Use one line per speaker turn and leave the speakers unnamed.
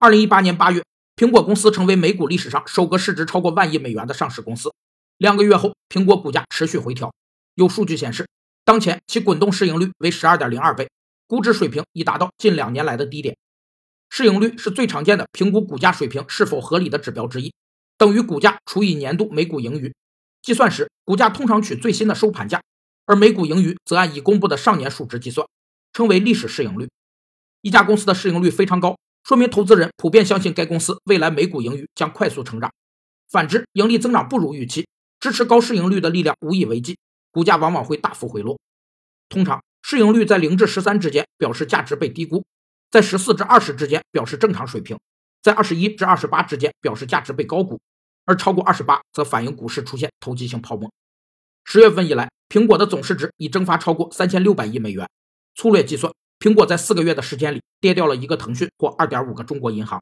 二零一八年八月，苹果公司成为美股历史上首个市值超过万亿美元的上市公司。两个月后，苹果股价持续回调。有数据显示，当前其滚动市盈率为十二点零二倍，估值水平已达到近两年来的低点。市盈率是最常见的评估股价水平是否合理的指标之一，等于股价除以年度每股盈余。计算时，股价通常取最新的收盘价，而每股盈余则按已公布的上年数值计算，称为历史市盈率。一家公司的市盈率非常高，说明投资人普遍相信该公司未来每股盈余将快速成长。反之，盈利增长不如预期，支持高市盈率的力量无以为继，股价往往会大幅回落。通常，市盈率在零至十三之间表示价值被低估，在十四至二十之间表示正常水平，在二十一至二十八之间表示价值被高估，而超过二十八则反映股市出现投机性泡沫。十月份以来，苹果的总市值已蒸发超过三千六百亿美元，粗略计算。苹果在四个月的时间里跌掉了一个腾讯或二点五个中国银行。